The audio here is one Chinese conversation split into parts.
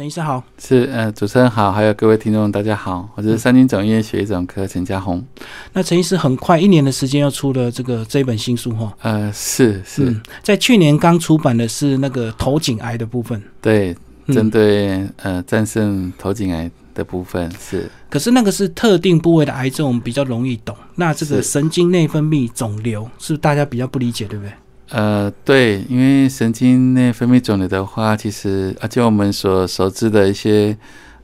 陈医师好，是呃，主持人好，还有各位听众大家好，我是三金总医院血液总科陈家宏。那陈医师很快一年的时间要出了这个这本新书哈，呃，是是，在去年刚出版的是那个头颈癌的部分，对，针对呃战胜头颈癌的部分是。可是那个是特定部位的癌症，我们比较容易懂。那这个神经内分泌肿瘤是大家比较不理解，对不对？呃，对，因为神经内分泌肿瘤的话，其实而且我们所熟知的一些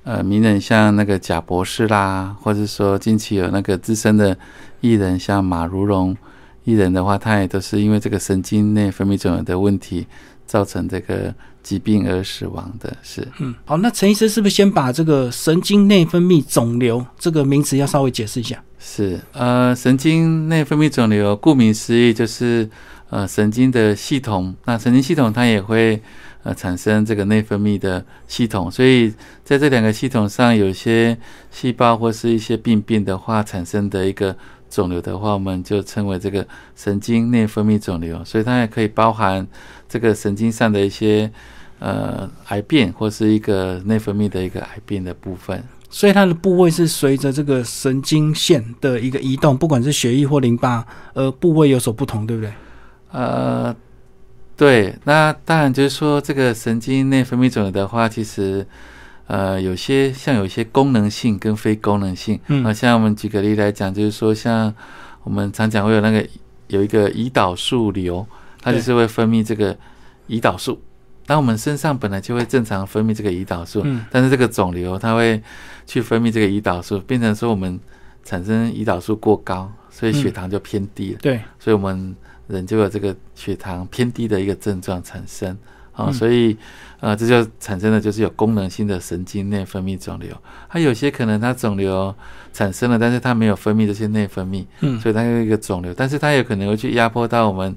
呃名人，像那个贾博士啦，或者说近期有那个资深的艺人，像马如龙艺人的话，他也都是因为这个神经内分泌肿瘤的问题，造成这个疾病而死亡的。是，嗯，好，那陈医生是不是先把这个神经内分泌肿瘤这个名词要稍微解释一下？是，呃，神经内分泌肿瘤顾名思义就是。呃，神经的系统，那神经系统它也会呃产生这个内分泌的系统，所以在这两个系统上，有些细胞或是一些病变的话产生的一个肿瘤的话，我们就称为这个神经内分泌肿瘤。所以它也可以包含这个神经上的一些呃癌变，或是一个内分泌的一个癌变的部分。所以它的部位是随着这个神经线的一个移动，不管是血液或淋巴，呃，部位有所不同，对不对？呃，对，那当然就是说，这个神经内分泌肿瘤的话，其实呃，有些像有一些功能性跟非功能性，嗯，像我们举个例来讲，就是说，像我们常讲会有那个有一个胰岛素瘤，它就是会分泌这个胰岛素，那我们身上本来就会正常分泌这个胰岛素，嗯，但是这个肿瘤它会去分泌这个胰岛素，变成说我们产生胰岛素过高，所以血糖就偏低了，对，所以我们。人就有这个血糖偏低的一个症状产生啊，所以呃，这就产生的就是有功能性的神经内分泌肿瘤。它有些可能它肿瘤产生了，但是它没有分泌这些内分泌，嗯，所以它有一个肿瘤，但是它有可能会去压迫到我们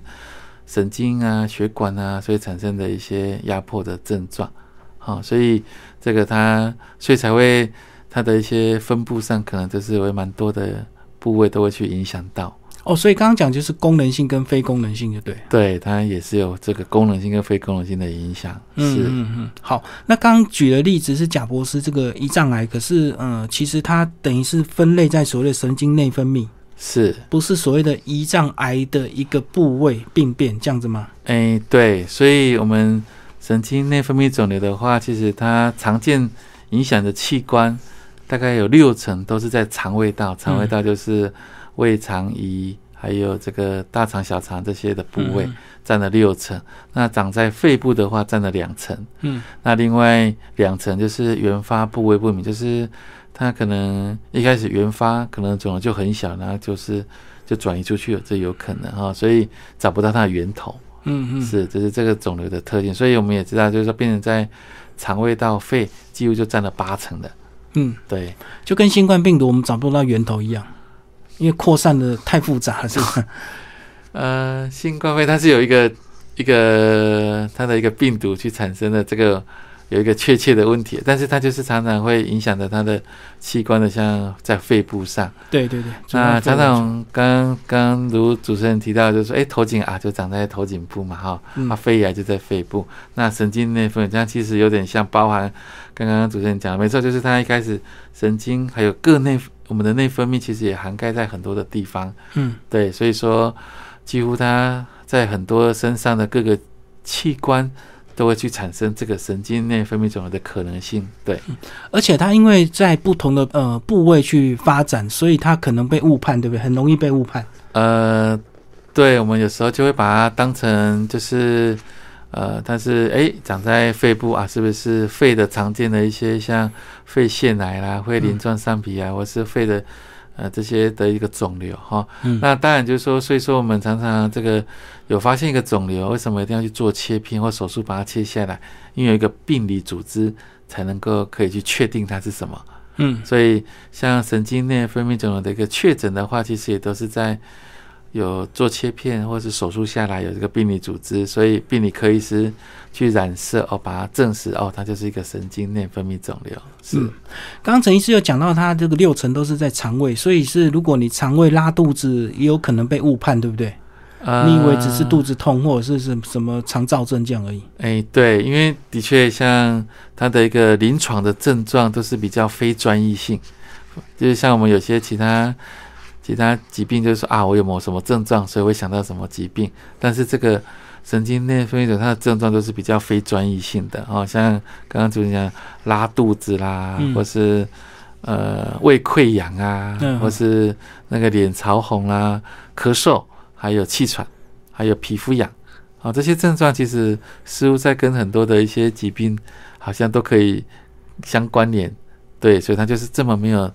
神经啊、血管啊，所以产生的一些压迫的症状。好，所以这个它所以才会它的一些分布上可能就是会蛮多的部位都会去影响到。哦，所以刚刚讲就是功能性跟非功能性，就对。对，它也是有这个功能性跟非功能性的影响。是，嗯嗯。好，那刚刚举的例子是贾博士这个胰脏癌，可是，嗯，其实它等于是分类在所谓的神经内分泌，是不是所谓的胰脏癌的一个部位病变这样子吗？哎，对，所以我们神经内分泌肿瘤的话，其实它常见影响的器官大概有六成都是在肠胃道，肠胃道就是。胃肠胰还有这个大肠、小肠这些的部位占了六成，那长在肺部的话占了两成，嗯，那另外两成就是原发部位不明，就是它可能一开始原发可能肿瘤就很小，然后就是就转移出去了，这有可能哈，所以找不到它的源头，嗯嗯，是这是这个肿瘤的特性，所以我们也知道，就是说病人在肠胃到、肺几乎就占了八成的，嗯，对，就跟新冠病毒我们找不到源头一样。因为扩散的太复杂了，是吧？呃，新冠肺它是有一个一个它的一个病毒去产生的，这个有一个确切的问题，但是它就是常常会影响着它的器官的，像在肺部上。对对对。那常常刚刚如主持人提到，就是说，哎，头颈啊就长在头颈部嘛，哈，啊，肺癌就在肺部。那神经内分泌这样其实有点像包含刚刚主持人讲，没错，就是它一开始神经还有各内。我们的内分泌其实也涵盖在很多的地方，嗯，对，所以说几乎它在很多身上的各个器官都会去产生这个神经内分泌肿瘤的可能性，对，而且它因为在不同的呃部位去发展，所以它可能被误判，对不对？很容易被误判。呃，对，我们有时候就会把它当成就是。呃，但是哎，长在肺部啊，是不是肺的常见的一些像肺腺癌啦、肺鳞状上皮啊，或是肺的呃这些的一个肿瘤哈？那当然就是说，所以说我们常常这个有发现一个肿瘤，为什么一定要去做切片或手术把它切下来？因为有一个病理组织才能够可以去确定它是什么。嗯，所以像神经内分泌肿瘤的一个确诊的话，其实也都是在。有做切片或者是手术下来有这个病理组织，所以病理科医师去染色哦，把它证实哦，它就是一个神经内分泌肿瘤。是，刚刚陈医师有讲到，它这个六成都是在肠胃，所以是如果你肠胃拉肚子，也有可能被误判，对不对？呃你以为只是肚子痛或者是什什么肠燥症这样而已？哎，对，因为的确像它的一个临床的症状都是比较非专一性，就是像我们有些其他其他疾病，就是说啊，我有某什么症状，所以会想到什么疾病，但是这个神经内分泌肿它的症状都是比较非专一性的哦，像刚刚主持人讲拉肚子啦，嗯。或是呃胃溃疡啊，嗯。或是那个脸潮红啦、咳嗽，还有气喘，还有皮肤痒。啊、这些症状其实似乎在跟很多的一些疾病好像都可以相关联，对，所以它就是这么没有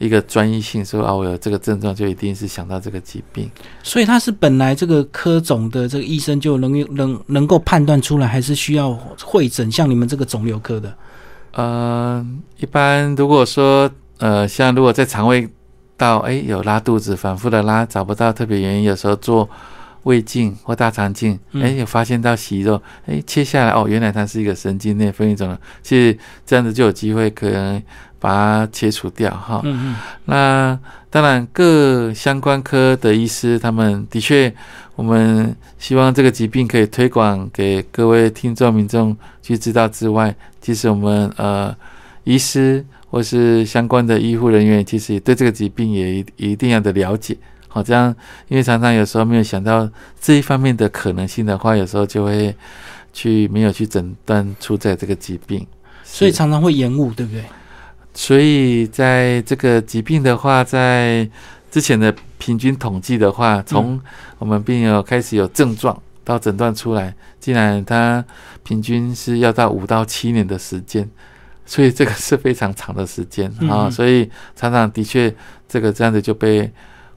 一个专一性，说啊，我有这个症状就一定是想到这个疾病。所以他是本来这个科总的这个医生就能能能够判断出来，还是需要会诊像你们这个肿瘤科的？呃，一般如果说呃，像如果在肠胃道哎有拉肚子，反复的拉，找不到特别原因，有时候做胃镜或大肠镜，嗯哎有发现到息肉，哎切下来哦，原来它是一个神经内分泌肿瘤，其实这样子就有机会可能把它切除掉哈。嗯嗯那当然，各相关科的医师，他们的确，我们希望这个疾病可以推广给各位听众民众去知道之外，其实我们呃，医师或是相关的医护人员，其实也对这个疾病也一一定要的了解。好，这样，因为常常有时候没有想到这一方面的可能性的话，有时候就会去没有去诊断出在这个疾病，所以常常会延误，对不对？所以在这个疾病的话，在之前的平均统计的话，从我们病友开始有症状到诊断出来，竟然它平均是要到五到七年的时间，所以这个是非常长的时间啊、嗯。所以常常的确这个这样子就被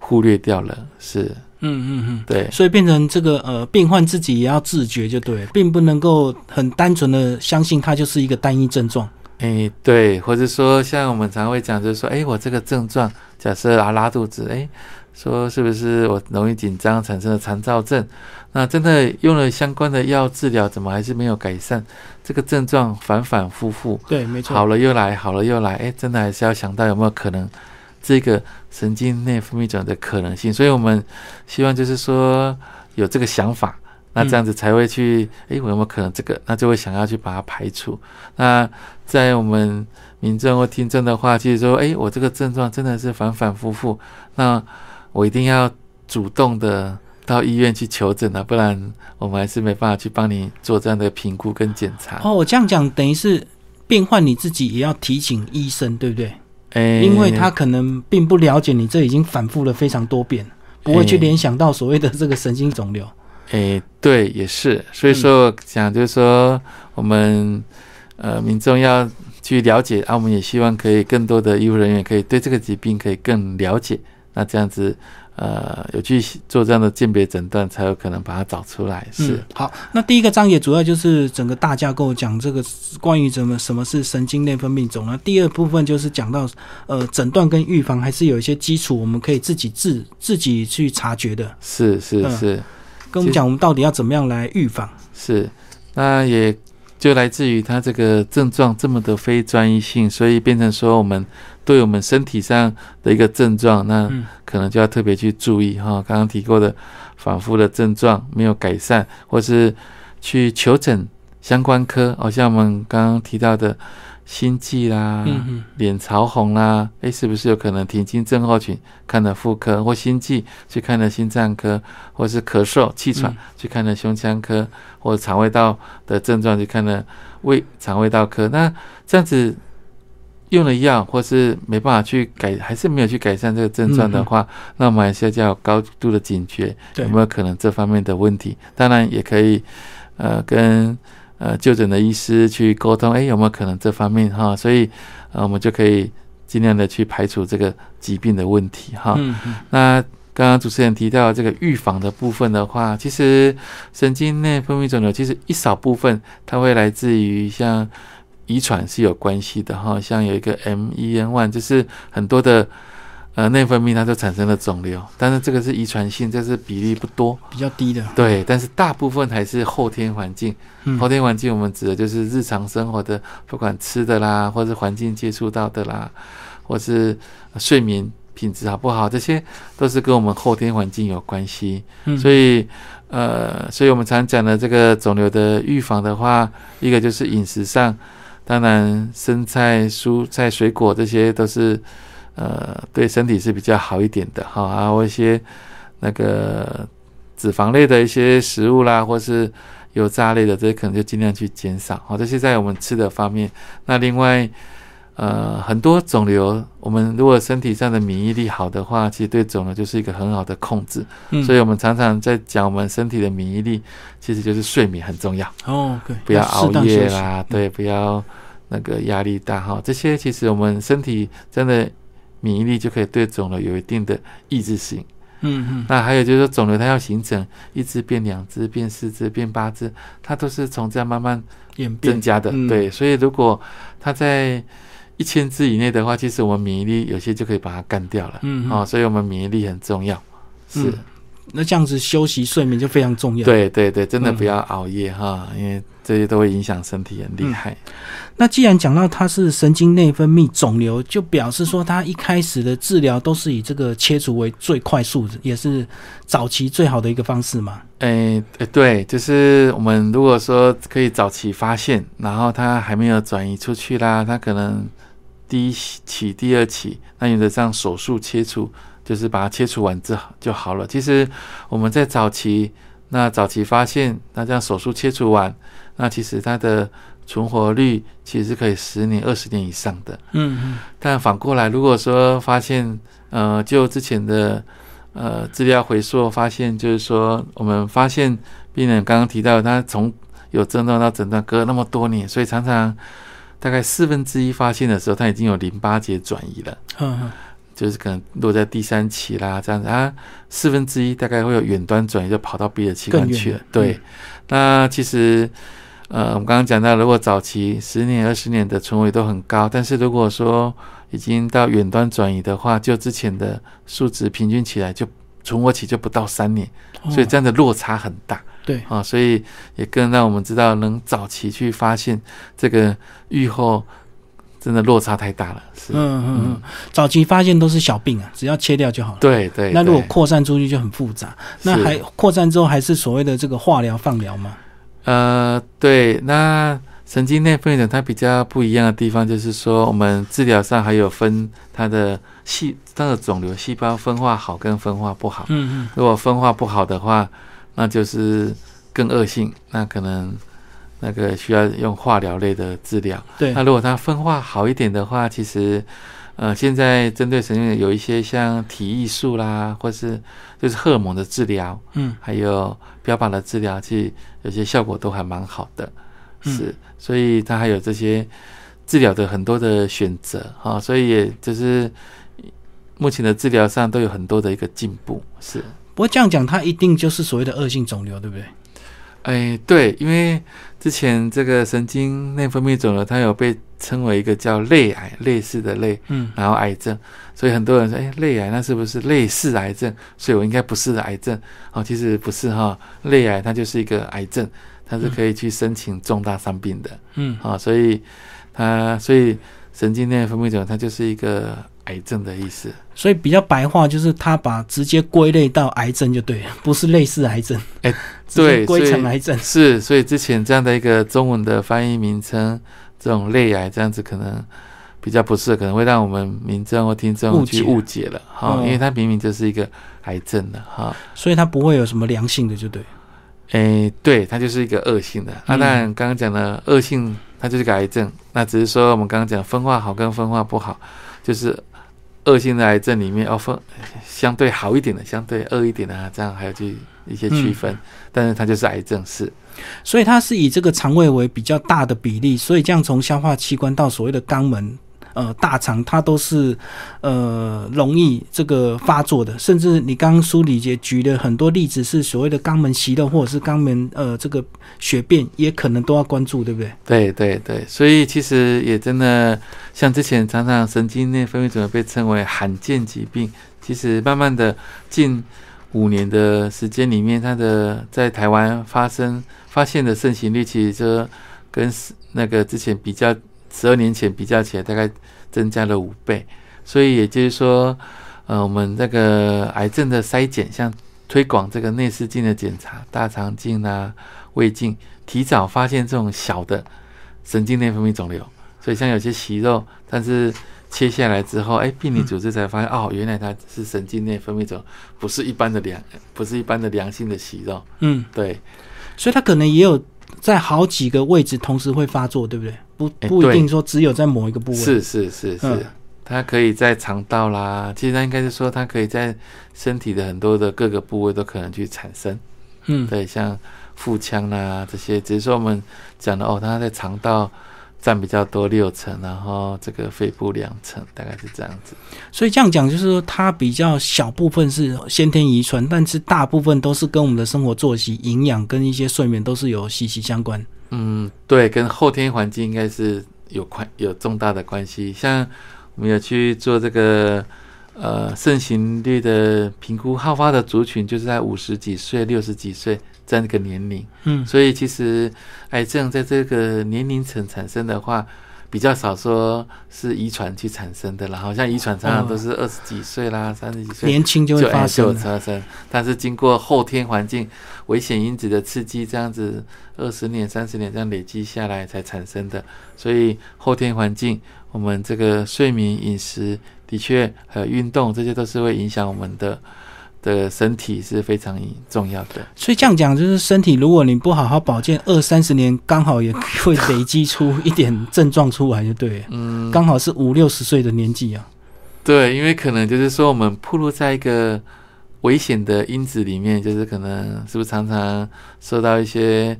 忽略掉了，是嗯嗯嗯。对。所以变成这个呃，病患自己也要自觉，就对，并不能够很单纯的相信它就是一个单一症状。哎，对，或者说像我们常会讲，就是说，哎，我这个症状，假设啊拉肚子，哎，说是不是我容易紧张产生了肠燥症？那真的用了相关的药治疗，怎么还是没有改善？这个症状反反复复，对，没错。好了又来，好了又来，哎，真的还是要想到有没有可能这个神经内分泌肿的可能性。所以我们希望就是说有这个想法，那这样子才会去，哎、我有没有可能这个？那就会想要去把它排除。那在我们民众或听众的话，就是说，哎、我这个症状真的是反反复复，那我一定要主动的到医院去求诊啊，不然我们还是没办法去帮你做这样的评估跟检查。哦，我这样讲等于是病患你自己也要提醒医生，对不对？哎、因为他可能并不了解你这已经反复了非常多遍，不会去哎联想到所谓的这个神经肿瘤。诶，对，也是，所以说我讲就是说，我们呃民众要去了解啊，我们也希望可以更多的医护人员可以对这个疾病可以更了解，那这样子呃有去做这样的鉴别诊断，才有可能把它找出来。是，嗯、好。那第一个章节主要就是整个大架构讲这个关于怎么什么是神经内分泌肿瘤。第二部分就是讲到呃诊断跟预防还是有一些基础，我们可以自己自自己去察觉的。是是嗯是跟我们讲，我们到底要怎么样来预防？是，那也就来自于他这个症状这么的非专一性，所以变成说我们对我们身体上的一个症状，那嗯可能就要特别去注意哈。刚刚提过的反复的症状没有改善，或是去求诊相关科，好、像我们刚刚提到的心悸啦、脸潮红啦，诶，是不是有可能停经症候群？看了妇科或心悸，去看了心脏科，或是咳嗽、气喘，嗯去看了胸腔科，或者肠胃道的症状去看了胃肠胃道科。那这样子用了药，或是没办法去改，还是没有去改善这个症状的话，那我们还是要要高度的警觉，有没有可能这方面的问题？当然也可以，呃，跟呃就诊的医师去沟通，诶，有没有可能这方面哈？所以呃，我们就可以尽量的去排除这个疾病的问题哈。那刚刚主持人提到这个预防的部分的话，其实神经内分泌肿瘤其实一少部分它会来自于像遗传是有关系的哈，像有一个 MEN1，就是很多的呃内分泌它就产生了肿瘤，但是这个是遗传性，这是比例不多，比较低的。对，但是大部分还是后天环境。嗯后天环境我们指的就是日常生活的，不管吃的啦，或是环境接触到的啦，或是呃睡眠品质好不好，这些都是跟我们后天环境有关系。嗯所以，呃，所以我们常讲的这个肿瘤的预防的话，一个就是饮食上，当然生菜、蔬菜、水果这些都是呃对身体是比较好一点的哈，还有一些那个脂肪类的一些食物啦，或是油炸类的，这些可能就尽量去减少。好，这些在我们吃的方面。那另外，呃，很多肿瘤，我们如果身体上的免疫力好的话，其实对肿瘤就是一个很好的控制。嗯。所以我们常常在讲我们身体的免疫力，其实就是睡眠很重要，哦，对，不要熬夜啦，对，不要。那个压力大哈，这些其实我们身体真的免疫力就可以对肿瘤有一定的抑制性。嗯嗯。那还有就是说，肿瘤它要形成一只变两只变四只变八只，它都是从这样慢慢演变。增加的。嗯。对，所以如果它在一千只以内的话，其实我们免疫力有些就可以把它干掉了。嗯嗯哦，所以我们免疫力很重要。是，嗯那这样子休息睡眠就非常重要。，对对对，真的嗯不要熬夜哈，因为这些都会影响身体，很厉害。那既然讲到它是神经内分泌肿瘤，就表示说它一开始的治疗都是以这个切除为最快速的，也是早期最好的一个方式嘛。诶、诶对，就是我们如果说可以早期发现，然后它还没有转移出去啦，它可能第一期、第二期，那原则上手术切除就是把它切除完之后就好了。其实我们在早期，那早期发现，那这样手术切除完，那其实它的存活率其实是可以十年、二十年以上的。嗯嗯但反过来，如果说发现，呃，就之前的呃资料回溯发现，就是说我们发现病人刚刚提到，他从有症状到诊断隔了那么多年，所以常常大概四分之一发现的时候，它已经有淋巴结转移了，嗯嗯。就是可能落在第三期啦，这样子啊，四分之一大概会有远端转移，就跑到别的器官去了。对，嗯。那其实。呃，我们刚刚讲到，如果早期十年、二十年的存活率都很高，但是如果说已经到远端转移的话，就之前的数值平均起来就存活期就不到三年，哦所以这样的落差很大对，啊，所以也更让我们知道能早期去发现这个愈后真的落差太大了。是，嗯嗯嗯，早期发现都是小病啊，只要切掉就好了。对对。那如果对扩散出去就很复杂，那是还扩散之后还是所谓的这个化疗、放疗吗？呃，对，那神经内分泌肿它比较不一样的地方，就是说我们治疗上还有分它的细它的肿瘤细胞分化好跟分化不好。嗯嗯如果分化不好的话，那就是更恶性，那可能那个需要用化疗类的治疗。对那，如果它分化好一点的话，其实呃，现在针对神经有一些像体艺术啦，或是就是荷尔蒙的治疗，嗯还有标靶的治疗，其实有些效果都还蛮好的。嗯是，所以它还有这些治疗的很多的选择哈、所以也就是目前的治疗上都有很多的一个进步。是，不过这样讲，它一定就是所谓的恶性肿瘤，对不对？哎，对，因为之前这个神经内分泌肿瘤，它有被称为一个叫类癌，类似的类，嗯。然后癌症，所以很多人说，哎，类癌那是不是类似癌症？所以我应该不是癌症。哦，其实不是哈，类癌它就是一个癌症，它是可以去申请重大伤病的。嗯。啊、所以它所以神经内分泌肿瘤它就是一个癌症的意思。所以比较白话就是它把直接归类到癌症就对了，不是类似癌症，哎对归成癌症。是，所以之前这样的一个中文的翻译名称，这种类癌这样子可能比较不适合，可能会让我们民众或听众去误解了哈，哦因为它明明就是一个癌症的哈。所以它不会有什么良性的，就对了。诶，对，它就是一个恶性的。那、嗯当然，刚刚讲的恶性，它就是个癌症。那只是说我们刚刚讲分化好跟分化不好，就是恶性的癌症里面哦分相对好一点的，相对恶一点的啊，这样还有去一些区分。但是它就是癌症，是所以它是以这个肠胃为比较大的比例，所以这样从消化器官到所谓的肛门、呃大肠，它都是呃容易这个发作的。甚至你刚刚书里也举了很多例子，是所谓的肛门息肉或者是肛门呃这个血便，也可能都要关注，对不对？对对对，所以其实也真的像之前常常神经内分泌肿瘤被称为罕见疾病，其实慢慢的近五年的时间里面，它的在台湾发生发现的盛行率，其实就跟那个之前比较十二年前比较起来，大概增加了五倍。所以也就是说，呃，我们这个癌症的筛检，像推广这个内视镜的检查，大肠镜啊、胃镜，提早发现这种小的神经内分泌肿瘤。所以像有些息肉，但是切下来之后，哎，病理组织才发现，哦，原来它是神经内分泌肿，不是一般的良，不是一般的良性的息肉。嗯，对，所以它可能也有在好几个位置同时会发作，对不对？不哎不一定对说只有在某一个部位。是是是是，嗯它可以在肠道啦，其实它应该是说，它可以在身体的很多的各个部位都可能去产生。嗯，对，像腹腔啦这些，只是说我们讲的哦，它在肠道占比较多六成，然后这个肺部两成，大概是这样子。所以这样讲就是说，它比较小部分是先天遗传，但是大部分都是跟我们的生活作息、营养跟一些睡眠都是有息息相关。嗯，对，跟后天环境应该是有关有重大的关系。像我们有去做这个呃盛行率的评估，好发的族群就是在五十几岁、六十几岁这样一个年龄。嗯所以其实癌症在这个年龄层产生的话，比较少说是遗传去产生的啦。好像遗传常常都是二十几岁啦、三十几岁年轻就会。发生，但是经过后天环境危险因子的刺激，这样子二十年、三十年这样累积下来才产生的。所以后天环境，我们这个睡眠、饮食的确还有运动，这些都是会影响我们的的身体是非常重要的。所以这样讲，就是身体如果你不好好保健，二三十年刚好也会累积出一点症状出来，就对。嗯，刚好是五六十岁的年纪啊。对，因为可能就是说，我们暴露在一个危险的因子里面，就是可能是不是常常受到一些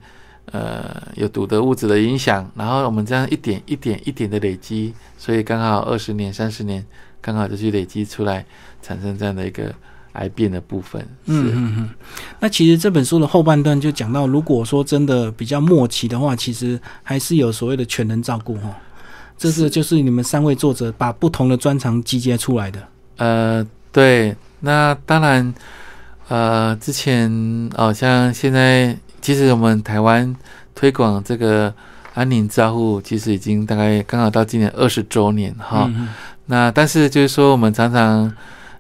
呃有毒的物质的影响，然后我们这样一点一点一点的累积，所以刚好二十年、三十年，刚好就去累积出来，产生这样的一个癌变的部分。是，嗯嗯嗯。那其实这本书的后半段就讲到，如果说真的比较末期的话，其实还是有所谓的全人照顾哈。这是就是你们三位作者把不同的专长集结出来的。呃，对，那当然，呃，之前哦，像现在，其实我们台湾推广这个安宁照护，其实已经大概刚好到今年二十周年哈。那但是就是说，我们常常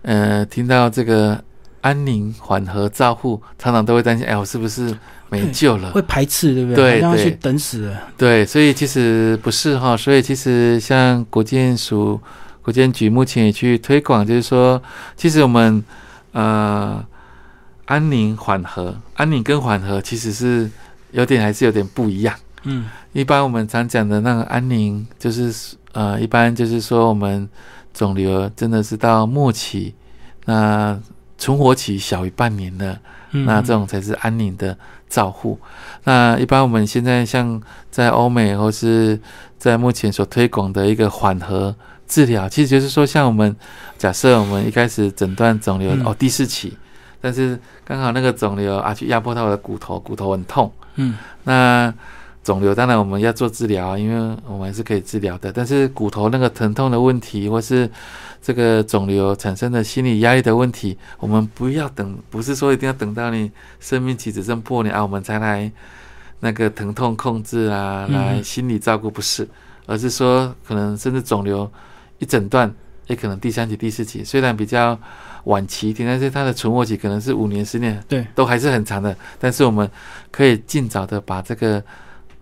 呃听到这个安宁缓和照护，常常都会担心，哎，我是不是没救了？会排斥，对不对？对去等死了。对，所以其实不是哈，所以其实像国建署、国建局目前也去推广，就是说，其实我们呃安宁缓和，安宁跟缓和其实是有点还是有点不一样。嗯一般我们常讲的那个安宁，就是呃，一般就是说我们肿瘤真的是到末期，那存活期小于半年了。嗯，那这种才是安宁的照护。那一般我们现在像在欧美或是在目前所推广的一个缓和治疗，其实就是说，像我们假设我们一开始诊断肿瘤、嗯哦第四期，但是刚好那个肿瘤啊去压迫到我的骨头，骨头很痛，嗯那肿瘤当然我们要做治疗啊，因为我们还是可以治疗的。但是骨头那个疼痛的问题，或是这个肿瘤产生的心理压力的问题，我们不要等，不是说一定要等到你生命期只剩破年啊，我们才来那个疼痛控制啊，嗯来心理照顾，不是，而是说可能甚至肿瘤一诊断，也可能第三期、第四期，虽然比较晚期一点，但是它的存活期可能是五年、十年，对，都还是很长的。但是我们可以尽早的把这个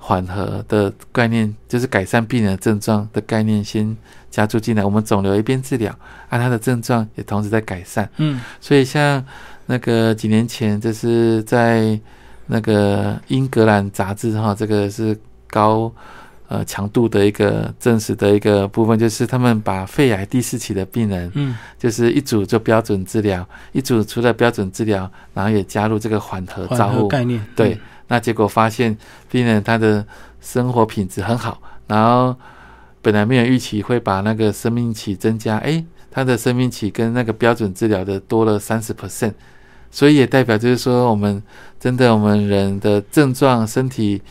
缓和的概念，就是改善病人的症状的概念，先加注进来。我们肿瘤一边治疗，啊，他的症状也同时在改善。嗯所以像那个几年前，就是在那个英格兰杂志哈，这个是高呃强度的一个证实的一个部分，就是他们把肺癌第四期的病人，嗯就是一组做标准治疗，一组除了标准治疗，然后也加入这个缓和照护。概念。对，那结果发现病人他的生活品质很好，然后本来没有预期会把那个生命期增加，诶，他的生命期跟那个标准治疗的多了三十 percent，所以也代表就是说，我们真的我们人的症状身体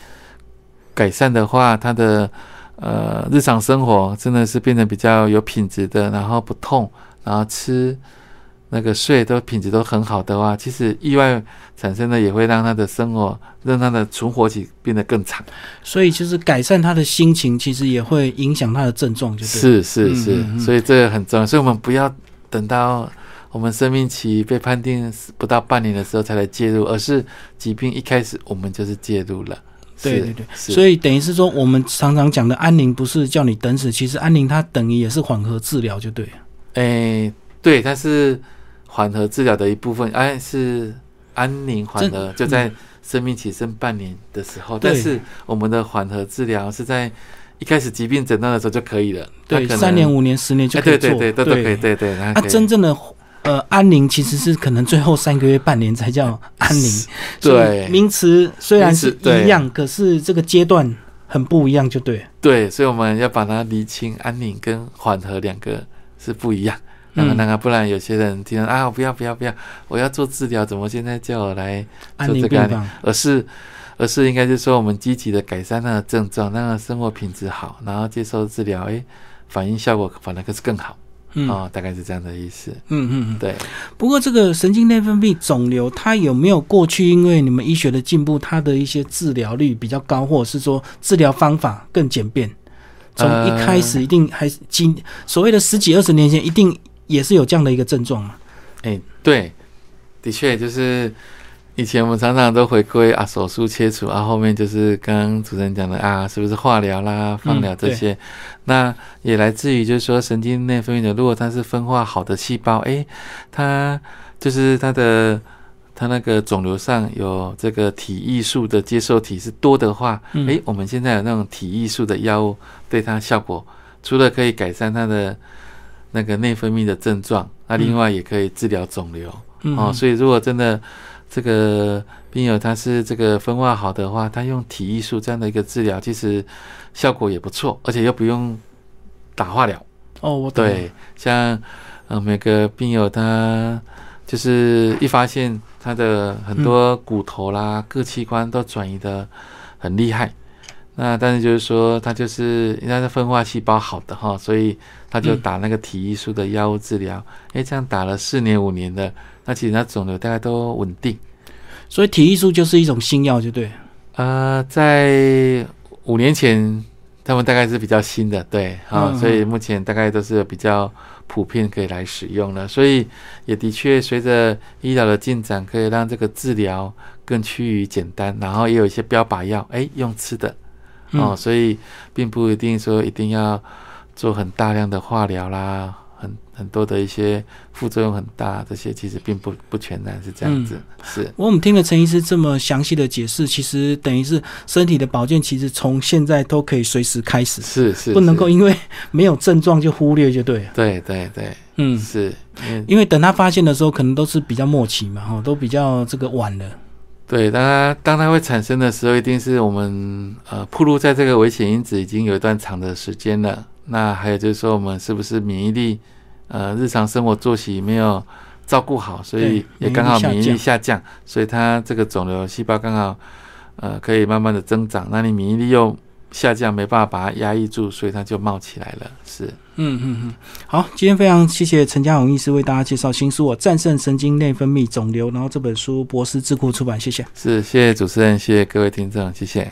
改善的话，他的呃日常生活真的是变得比较有品质的，然后不痛，然后吃。那个睡都品质都很好的话，其实意外产生的也会让他的生活，让他的存活期变得更长。所以就是改善他的心情，其实也会影响他的症状，就。是是是，嗯嗯嗯所以这个很重要。所以我们不要等到我们生命期被判定不到半年的时候才来介入，而是疾病一开始我们就是介入了。对对对，所以等于是说，我们常常讲的安宁不是叫你等死，其实安宁它等于也是缓和治疗，就对了。哎，对，但是缓和治疗的一部分，哎，是安宁缓和，就在生命起剩半年的时候。但是我们的缓和治疗是在一开始疾病诊断的时候就可以了。对，三年、五年、十年就哎，可以做。对对对，都都可以，对对。它啊，真正的呃安宁其实是可能最后三个月、半年才叫安宁。对名词虽然是一样，可是这个阶段很不一样，就对。对，所以我们要把它厘清，安宁跟缓和两个是不一样。那个嗯那个，不然有些人听到啊，不要不要不要，我要做治疗，怎么现在叫我来做这个而是而是应该是说我们积极的改善那个症状，让他生活品质好，然后接受治疗，哎，反应效果反而可是更好嗯哦，大概是这样的意思。嗯嗯嗯。对，不过这个神经内分泌肿瘤，它有没有过去因为你们医学的进步，它的一些治疗率比较高，或者是说治疗方法更简便？从呃一开始一定还是几所谓的十几二十年前，一定也是有这样的一个症状嘛？哎，对，的确就是以前我们常常都回归啊手术切除啊，后面就是刚刚主持人讲的啊，是不是化疗啦、放疗这些，那也来自于就是说神经内分泌的，如果它是分化好的细胞，哎，它就是它的。它那个肿瘤上有这个体液素的接受体是多的话，嗯诶，我们现在有那种体液素的药物，对它效果除了可以改善它的那个内分泌的症状，那另外也可以治疗肿瘤、嗯哦。所以如果真的这个病友他是这个分化好的话，他用体艺术这样的一个治疗，其实效果也不错，而且又不用打化疗。哦，我懂对，像呃每个病友他就是一发现他的很多骨头啦、各器官都转移的很厉害，那但是就是说他就是因为是分化细胞好的哈，所以他就打那个体液素的药物治疗，诶，这样打了四年五年的，那其实他肿瘤大概都稳定。所以体艺术就是一种新药，就对。呃，在五年前，他们大概是比较新的，对啊、所以目前大概都是比较普遍可以来使用了。所以也的确随着医疗的进展，可以让这个治疗更趋于简单，然后也有一些标靶药，哎，用吃的哦，嗯所以并不一定说一定要做很大量的化疗啦，很很多的一些副作用很大，这些其实并不不全然是这样子，是。我们听了陈医师这么详细的解释，其实等于是身体的保健，其实从现在都可以随时开始，是是，不能够因为没有症状就忽略，就对了。对对对，嗯，是因为因为等他发现的时候，可能都是比较末期嘛，哈，都比较这个晚了。对，当它当它会产生的时候，一定是我们呃暴露在这个危险因子已经有一段长的时间了。那还有就是说，我们是不是免疫力呃日常生活作息没有照顾好，所以也刚好免疫力下降，所以它这个肿瘤细胞刚好呃可以慢慢的增长，那你免疫力又下降，没办法把它压抑住，所以它就冒起来了。是，嗯嗯嗯，好，今天非常谢谢陈家宏医师为大家介绍新书《我战胜神经内分泌肿瘤》，然后这本书博士智库出版，谢谢。是，谢谢主持人，谢谢各位听众，谢谢。